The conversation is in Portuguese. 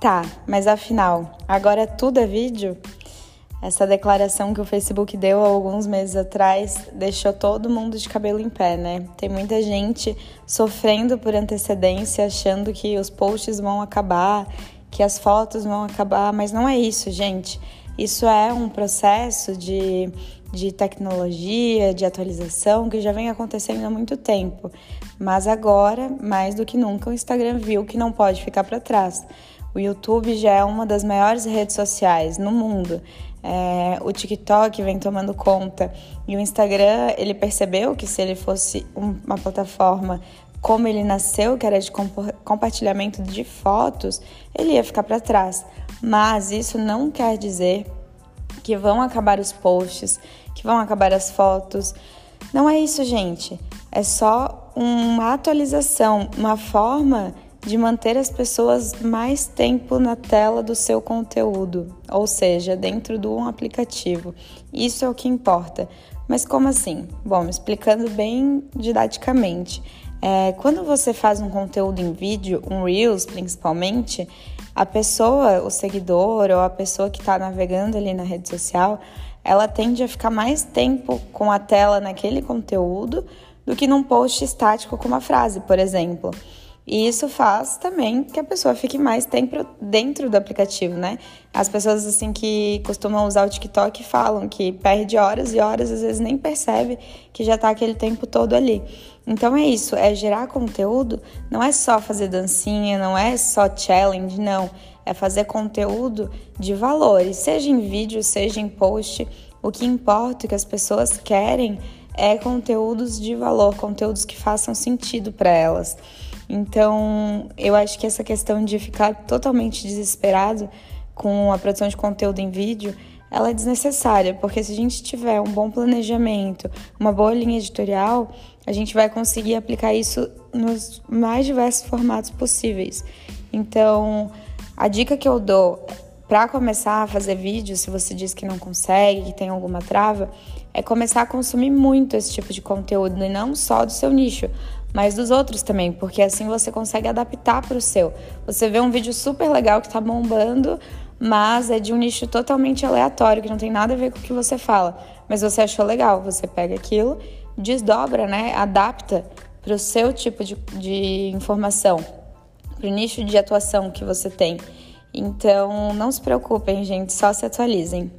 Tá, mas afinal, agora tudo é vídeo? Essa declaração que o Facebook deu há alguns meses atrás deixou todo mundo de cabelo em pé, né? Tem muita gente sofrendo por antecedência, achando que os posts vão acabar, que as fotos vão acabar, mas não é isso, gente. Isso é um processo de, de tecnologia, de atualização que já vem acontecendo há muito tempo. Mas agora, mais do que nunca, o Instagram viu que não pode ficar para trás. O YouTube já é uma das maiores redes sociais no mundo. É, o TikTok vem tomando conta e o Instagram ele percebeu que se ele fosse uma plataforma como ele nasceu, que era de compartilhamento de fotos, ele ia ficar para trás. Mas isso não quer dizer que vão acabar os posts, que vão acabar as fotos. Não é isso, gente. É só uma atualização, uma forma de manter as pessoas mais tempo na tela do seu conteúdo, ou seja, dentro de um aplicativo. Isso é o que importa. Mas como assim? Bom, explicando bem didaticamente. É, quando você faz um conteúdo em vídeo, um Reels principalmente, a pessoa, o seguidor ou a pessoa que está navegando ali na rede social, ela tende a ficar mais tempo com a tela naquele conteúdo do que num post estático com uma frase, por exemplo. E isso faz também que a pessoa fique mais tempo dentro do aplicativo, né? As pessoas assim que costumam usar o TikTok falam que perde horas e horas, às vezes nem percebe que já tá aquele tempo todo ali. Então é isso, é gerar conteúdo, não é só fazer dancinha, não é só challenge, não. É fazer conteúdo de valores, seja em vídeo, seja em post. O que importa, o que as pessoas querem é conteúdos de valor, conteúdos que façam sentido para elas. Então, eu acho que essa questão de ficar totalmente desesperado com a produção de conteúdo em vídeo, ela é desnecessária, porque se a gente tiver um bom planejamento, uma boa linha editorial, a gente vai conseguir aplicar isso nos mais diversos formatos possíveis. Então, a dica que eu dou para começar a fazer vídeo, se você diz que não consegue, que tem alguma trava, é começar a consumir muito esse tipo de conteúdo e não só do seu nicho, mas dos outros também, porque assim você consegue adaptar para o seu. Você vê um vídeo super legal que está bombando, mas é de um nicho totalmente aleatório, que não tem nada a ver com o que você fala, mas você achou legal, você pega aquilo, desdobra, né, adapta para o seu tipo de, de informação, para o nicho de atuação que você tem. Então, não se preocupem, gente, só se atualizem.